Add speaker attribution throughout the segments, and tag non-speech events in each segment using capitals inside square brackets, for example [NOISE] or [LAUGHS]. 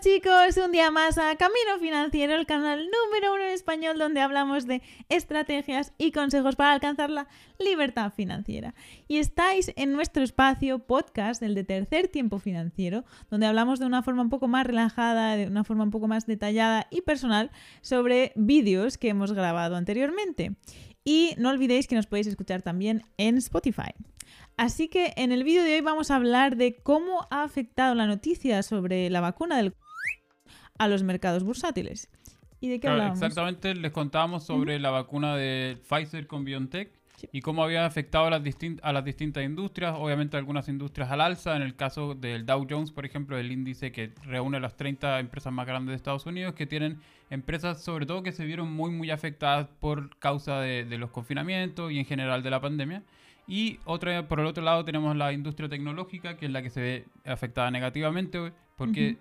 Speaker 1: Chicos un día más a Camino Financiero, el canal número uno en español donde hablamos de estrategias y consejos para alcanzar la libertad financiera. Y estáis en nuestro espacio podcast, el de tercer tiempo financiero, donde hablamos de una forma un poco más relajada, de una forma un poco más detallada y personal sobre vídeos que hemos grabado anteriormente. Y no olvidéis que nos podéis escuchar también en Spotify. Así que en el vídeo de hoy vamos a hablar de cómo ha afectado la noticia sobre la vacuna del a los mercados bursátiles. ¿Y de qué
Speaker 2: Claro,
Speaker 1: hablábamos?
Speaker 2: exactamente, les contábamos sobre la vacuna de Pfizer con BioNTech y cómo había afectado a las, a las distintas industrias, obviamente algunas industrias al alza, en el caso del Dow Jones, por ejemplo, el índice que reúne las 30 empresas más grandes de Estados Unidos, que tienen empresas sobre todo que se vieron muy muy afectadas por causa de, de los confinamientos y en general de la pandemia. Y otra, por el otro lado tenemos la industria tecnológica, que es la que se ve afectada negativamente, porque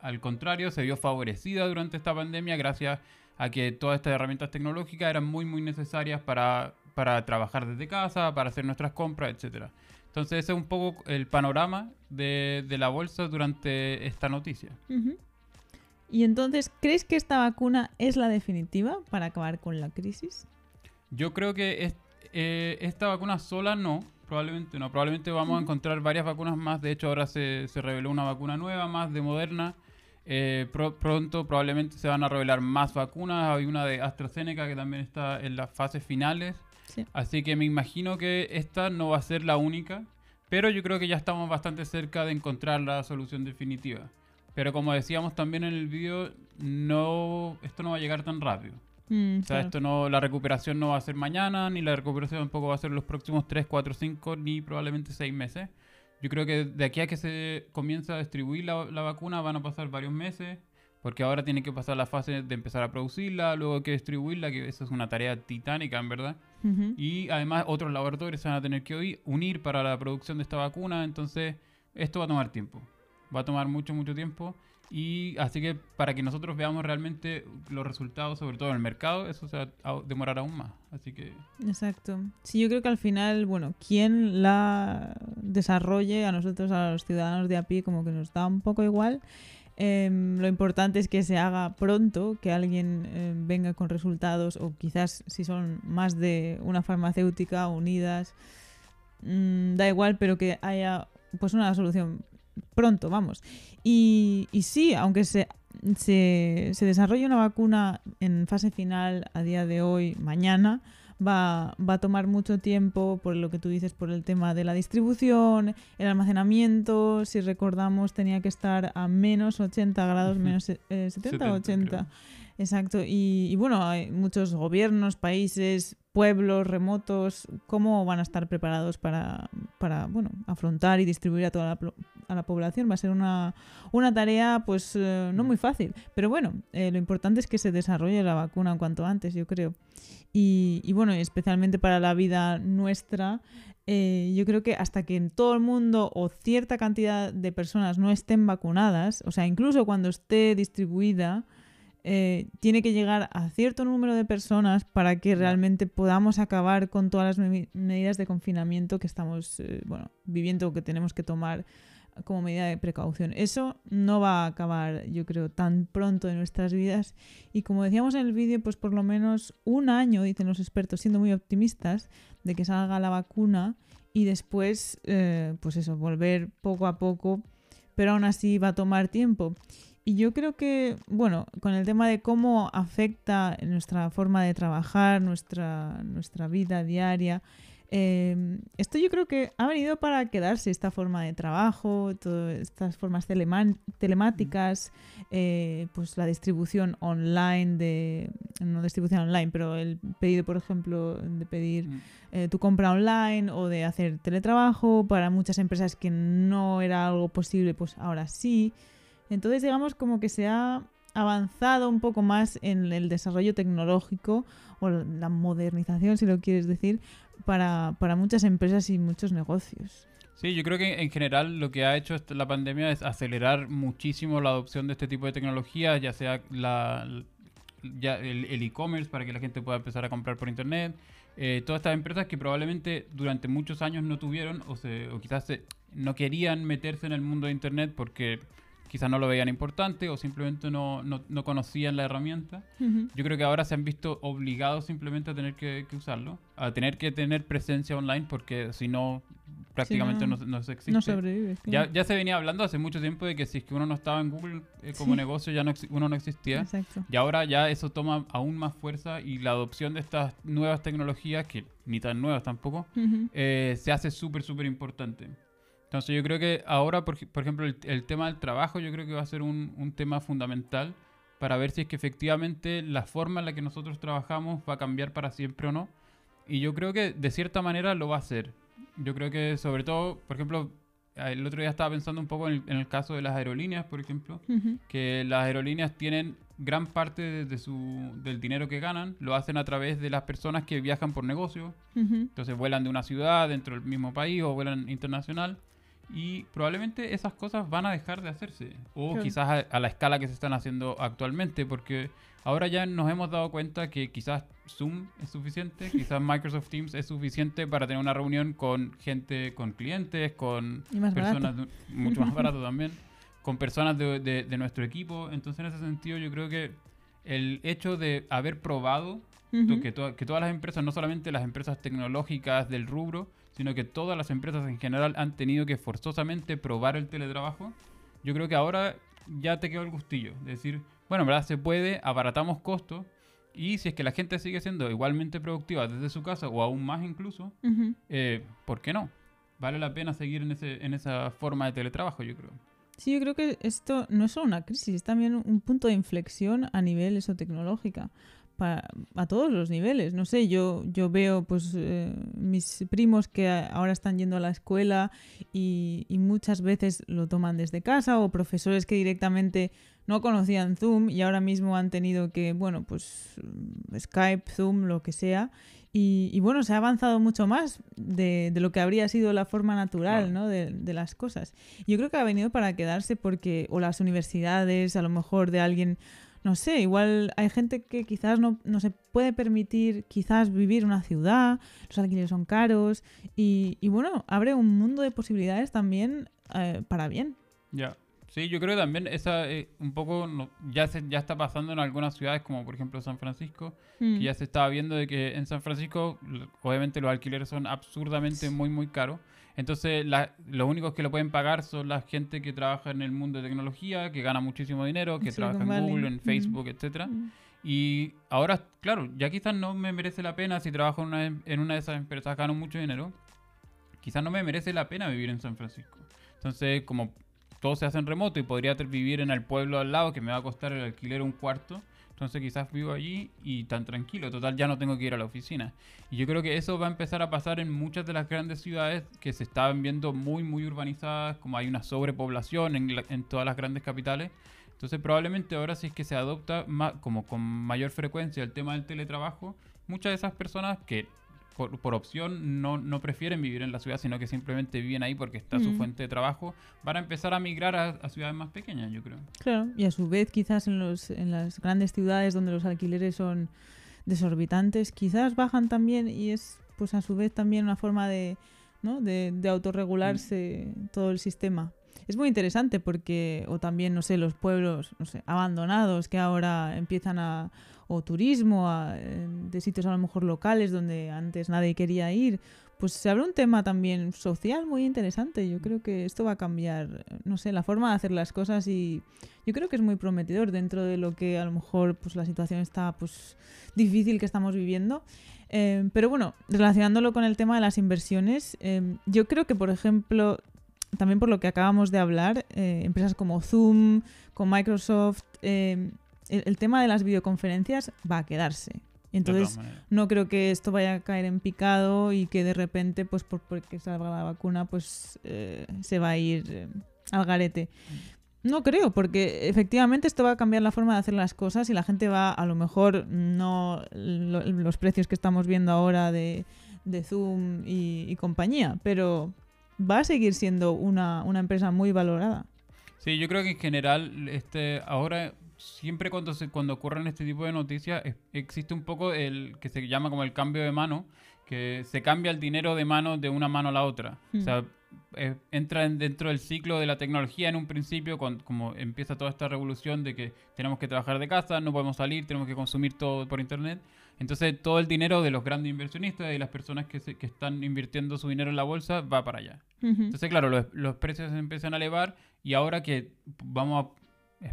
Speaker 2: al contrario se vio favorecida durante esta pandemia gracias a que todas estas herramientas tecnológicas eran muy muy necesarias para, para trabajar desde casa, para hacer nuestras compras, etcétera. Entonces ese es un poco el panorama de, de la bolsa durante esta noticia.
Speaker 1: Y entonces, ¿crees que esta vacuna es la definitiva para acabar con la crisis?
Speaker 2: Yo creo que es- eh, esta vacuna sola no, probablemente no. Probablemente vamos a encontrar varias vacunas más. De hecho, ahora se, se reveló una vacuna nueva más de Moderna. Eh, pro- pronto probablemente se van a revelar más vacunas. Hay una de AstraZeneca que también está en las fases finales.
Speaker 1: Sí.
Speaker 2: Así que me imagino que esta no va a ser la única. Pero yo creo que ya estamos bastante cerca de encontrar la solución definitiva. Pero como decíamos también en el vídeo, no, esto no va a llegar tan rápido.
Speaker 1: Mm,
Speaker 2: O sea,
Speaker 1: claro.
Speaker 2: esto no, la recuperación no va a ser mañana, ni la recuperación tampoco va a ser los próximos 3, 4, 5, ni probablemente 6 meses. Yo creo que de aquí a que se comience a distribuir la, la vacuna van a pasar varios meses, porque ahora tiene que pasar la fase de empezar a producirla, luego hay que distribuirla, que eso es una tarea titánica, en verdad. Y además otros laboratorios se van a tener que unir para la producción de esta vacuna, entonces esto va a tomar tiempo. Va a tomar mucho, mucho tiempo. Y así que para que nosotros veamos realmente los resultados, sobre todo en el mercado, eso se va a demorar aún más. Así que
Speaker 1: Exacto. Sí, yo creo que al final, bueno, quien la desarrolle a nosotros, a los ciudadanos de a pie, como que nos da un poco igual. Em, lo importante es que se haga pronto, que alguien em, venga con resultados, o quizás si son más de una farmacéutica unidas, mm, da igual, pero que haya pues una solución pronto, vamos. Y, y sí, aunque se, se, se desarrolle una vacuna en fase final a día de hoy, mañana, va, va a tomar mucho tiempo por lo que tú dices, por el tema de la distribución, el almacenamiento, si recordamos tenía que estar a menos 80 grados, menos eh, 70 o
Speaker 2: 70,
Speaker 1: 80.
Speaker 2: creo.
Speaker 1: Exacto, y, y bueno, hay muchos gobiernos, países, pueblos remotos, ¿cómo van a estar preparados para, para bueno, afrontar y distribuir a toda la, a la población? Va a ser una, una tarea pues eh, no muy fácil, pero bueno, eh, lo importante es que se desarrolle la vacuna cuanto antes, yo creo. Y, y bueno, especialmente para la vida nuestra, eh, yo creo que hasta que en todo el mundo o cierta cantidad de personas no estén vacunadas, o sea, incluso cuando esté distribuida, eh, tiene que llegar a cierto número de personas para que realmente podamos acabar con todas las me- medidas de confinamiento que estamos eh, bueno, viviendo o que tenemos que tomar como medida de precaución. Eso no va a acabar, yo creo, tan pronto en nuestras vidas. Y como decíamos en el vídeo, pues por lo menos un año, dicen los expertos, siendo muy optimistas, de que salga la vacuna y después, eh, pues eso, volver poco a poco, pero aún así va a tomar tiempo. Y yo creo que, bueno, con el tema de cómo afecta nuestra forma de trabajar, nuestra, nuestra vida diaria, eh, esto yo creo que ha venido para quedarse esta forma de trabajo, todas estas formas telemáticas, eh, pues la distribución online de, no distribución online, pero el pedido, por ejemplo, de pedir
Speaker 2: mm,
Speaker 1: eh, tu compra online o de hacer teletrabajo para muchas empresas que no era algo posible, pues ahora sí. Entonces, digamos como que se ha avanzado un poco más en el desarrollo tecnológico o la modernización, si lo quieres decir, para, para muchas empresas y muchos negocios.
Speaker 2: Sí, yo creo que en general lo que ha hecho la pandemia es acelerar muchísimo la adopción de este tipo de tecnologías, ya sea la, ya el el e-commerce para que la gente pueda empezar a comprar por internet. eh, todas estas empresas que probablemente durante muchos años no tuvieron o, se, o quizás se- no querían meterse en el mundo de internet porque quizás no lo veían importante o simplemente no, no, no conocían la herramienta. Yo creo que ahora se han visto obligados simplemente a tener que, que usarlo, a tener que tener presencia online porque si no, prácticamente
Speaker 1: no-
Speaker 2: no, no se existe.
Speaker 1: No sobrevives.
Speaker 2: ya,
Speaker 1: claro.
Speaker 2: ya se venía hablando hace mucho tiempo de que si es que uno no estaba en Google eh, como
Speaker 1: Sí.
Speaker 2: negocio, ya no uno no existía.
Speaker 1: Exacto.
Speaker 2: Y ahora ya eso toma aún más fuerza y la adopción de estas nuevas tecnologías, que ni tan nuevas tampoco, eh, se hace súper, súper importante. Entonces yo creo que ahora, por, por ejemplo, el, el tema del trabajo yo creo que va a ser un, un tema fundamental para ver si es que efectivamente la forma en la que nosotros trabajamos va a cambiar para siempre o no. Y yo creo que de cierta manera lo va a hacer. Yo creo que sobre todo, por ejemplo, el otro día estaba pensando un poco en el, en el caso de las aerolíneas, por ejemplo
Speaker 1: Ujú.
Speaker 2: que las aerolíneas tienen gran parte de, de su, del dinero que ganan, lo hacen a través de las personas que viajan por negocio.
Speaker 1: Ujú.
Speaker 2: Entonces vuelan de una ciudad dentro del mismo país o vuelan internacional. Y probablemente esas cosas van a dejar de hacerse. O quizás a, a la escala que se están haciendo actualmente. Porque ahora ya nos hemos dado cuenta que quizás Zoom es suficiente. [LAUGHS] quizás Microsoft Teams es suficiente para tener una reunión con gente, con clientes, con personas de- mucho más barato [LAUGHS] también, con personas de, de- de nuestro equipo. Entonces, en ese sentido, yo creo que el hecho de haber probado que, to- que todas las empresas, no solamente las empresas tecnológicas del rubro, sino que todas las empresas en general han tenido que forzosamente probar el teletrabajo, yo creo que ahora ya te quedó el gustillo. De decir, bueno, en verdad se puede, abaratamos costos. Y si es que la gente sigue siendo igualmente productiva desde su casa o aún más incluso,
Speaker 1: Ujú.
Speaker 2: eh, ¿por qué no? Vale la pena seguir en, ese, en esa forma de teletrabajo, yo creo.
Speaker 1: Sí, yo creo que esto no es solo una crisis, es también un punto de inflexión a nivel eso tecnológica. Pa- a todos los niveles. No sé, yo, yo veo pues eh, mis primos que ahora están yendo a la escuela y, y muchas veces lo toman desde casa o profesores que directamente no conocían Zoom y ahora mismo han tenido que, bueno, pues Skype, Zoom, lo que sea. Y, y bueno, se ha avanzado mucho más de, de lo que habría sido la forma natural. ¿no? de, de las cosas. Yo creo que ha venido para quedarse porque, o las universidades, a lo mejor de alguien, no sé, igual hay gente que quizás no, no se puede permitir quizás vivir en una ciudad, los alquileres son caros y, y bueno, abre un mundo de posibilidades también eh, para bien.
Speaker 2: Ya. Sí, yo creo que también esa eh, un poco no- ya se ya está pasando en algunas ciudades como por ejemplo San Francisco,
Speaker 1: Mm.
Speaker 2: que ya se estaba viendo de que en San Francisco obviamente los alquileres son absurdamente muy muy caros. Entonces la- los únicos que lo pueden pagar son la gente que trabaja en el mundo de tecnología, que gana muchísimo dinero, que
Speaker 1: Silicon
Speaker 2: trabaja en. Google, en
Speaker 1: Ujú.
Speaker 2: Facebook, etcétera.
Speaker 1: Mm.
Speaker 2: Y ahora, claro, ya quizás no me merece la pena si trabajo en una, en una de esas empresas, gano mucho dinero. Quizás no me merece la pena vivir en San Francisco. Entonces, como todo se hace en remoto y podría vivir en el pueblo al lado, que me va a costar el alquiler un cuarto, entonces quizás vivo allí y tan tranquilo. Total, ya no tengo que ir a la oficina. Y yo creo que eso va a empezar a pasar en muchas de las grandes ciudades que se estaban viendo muy, muy urbanizadas, como hay una sobrepoblación en, la- en todas las grandes capitales. Entonces probablemente ahora si es que se adopta como con mayor frecuencia el tema del teletrabajo, muchas de esas personas que por, por opción no, no prefieren vivir en la ciudad, sino que simplemente viven ahí porque está su
Speaker 1: Mm.
Speaker 2: fuente de trabajo, van a empezar a migrar a, a ciudades más pequeñas, yo creo.
Speaker 1: Claro, y a su vez quizás en, los, en las grandes ciudades donde los alquileres son desorbitantes, quizás bajan también y es pues a su vez también una forma de, ¿no? de, de autorregularse todo el sistema. Es muy interesante porque, o también, no sé, los pueblos, no sé, abandonados que ahora empiezan a, o turismo en- de sitios a lo mejor locales donde antes nadie quería ir, pues se abre un tema también social muy interesante. Yo creo que esto va a cambiar, no sé, la forma de hacer las cosas y yo creo que es muy prometedor dentro de lo que a lo mejor pues la situación está pues difícil que estamos viviendo. Eh, pero bueno, relacionándolo con el tema de las inversiones, eh, yo creo que, por ejemplo, también por lo que acabamos de hablar, eh, empresas como Zoom, con Microsoft, el, el tema de las videoconferencias va a quedarse. Entonces, no creo que esto vaya a caer en picado y que de repente, pues por, porque salga la vacuna, pues eh, se va a ir eh, al garete. No creo, porque efectivamente esto va a cambiar la forma de hacer las cosas y la gente va, a lo mejor, no lo- los precios que estamos viendo ahora de, de Zoom y, y compañía, pero va a seguir siendo una, una empresa muy valorada.
Speaker 2: Sí, yo creo que en general, este, ahora siempre cuando se, cuando ocurren este tipo de noticias, es- existe un poco el que se llama como el cambio de mano, que se cambia el dinero de mano de una mano a la otra. O
Speaker 1: Mm.
Speaker 2: sea, eh, entra en- dentro del ciclo de la tecnología en un principio, cuando, como empieza toda esta revolución de que tenemos que trabajar de casa, no podemos salir, tenemos que consumir todo por internet. Entonces todo el dinero de los grandes inversionistas y las personas que, se- que están invirtiendo su dinero en la bolsa va para allá.
Speaker 1: Ujú.
Speaker 2: Entonces, claro, los, los precios se empiezan a elevar y ahora que vamos a,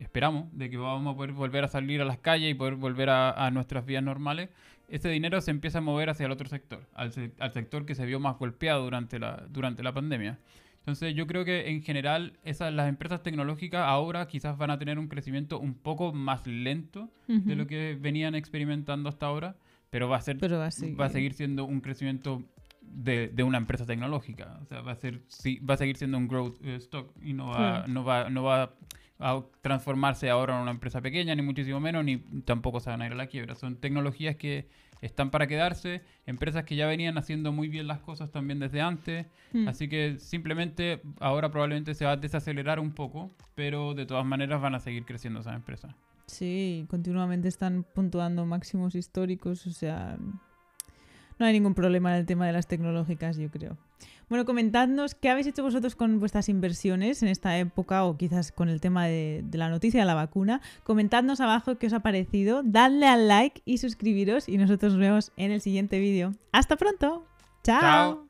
Speaker 2: esperamos de que vamos a poder volver a salir a las calles y poder volver a, a nuestras vidas normales, ese dinero se empieza a mover hacia el otro sector, al, se- al sector que se vio más golpeado durante la, durante la pandemia. Entonces yo creo que en general esas, las empresas tecnológicas ahora quizás van a tener un crecimiento un poco más lento de
Speaker 1: Ujú.
Speaker 2: lo que venían experimentando hasta ahora, pero va a ser
Speaker 1: Pero va a seguir.
Speaker 2: va a seguir siendo un crecimiento de, de una empresa tecnológica. O sea, va a ser sí, va a seguir siendo un growth eh, stock y no va,
Speaker 1: Claro.
Speaker 2: no va, no va a transformarse ahora en una empresa pequeña, ni muchísimo menos, ni tampoco se van a ir a la quiebra. Son tecnologías que están para quedarse, empresas que ya venían haciendo muy bien las cosas también desde antes.
Speaker 1: Mm.
Speaker 2: Así que simplemente ahora probablemente se va a desacelerar un poco, pero de todas maneras van a seguir creciendo esas empresas.
Speaker 1: Sí, continuamente están puntuando máximos históricos, o sea, no hay ningún problema en el tema de las tecnológicas, yo creo. Bueno, comentadnos qué habéis hecho vosotros con vuestras inversiones en esta época o quizás con el tema de, la noticia de la vacuna. Comentadnos abajo qué os ha parecido, dadle al like y suscribiros y nosotros nos vemos en el siguiente vídeo. ¡Hasta pronto!
Speaker 2: Chao.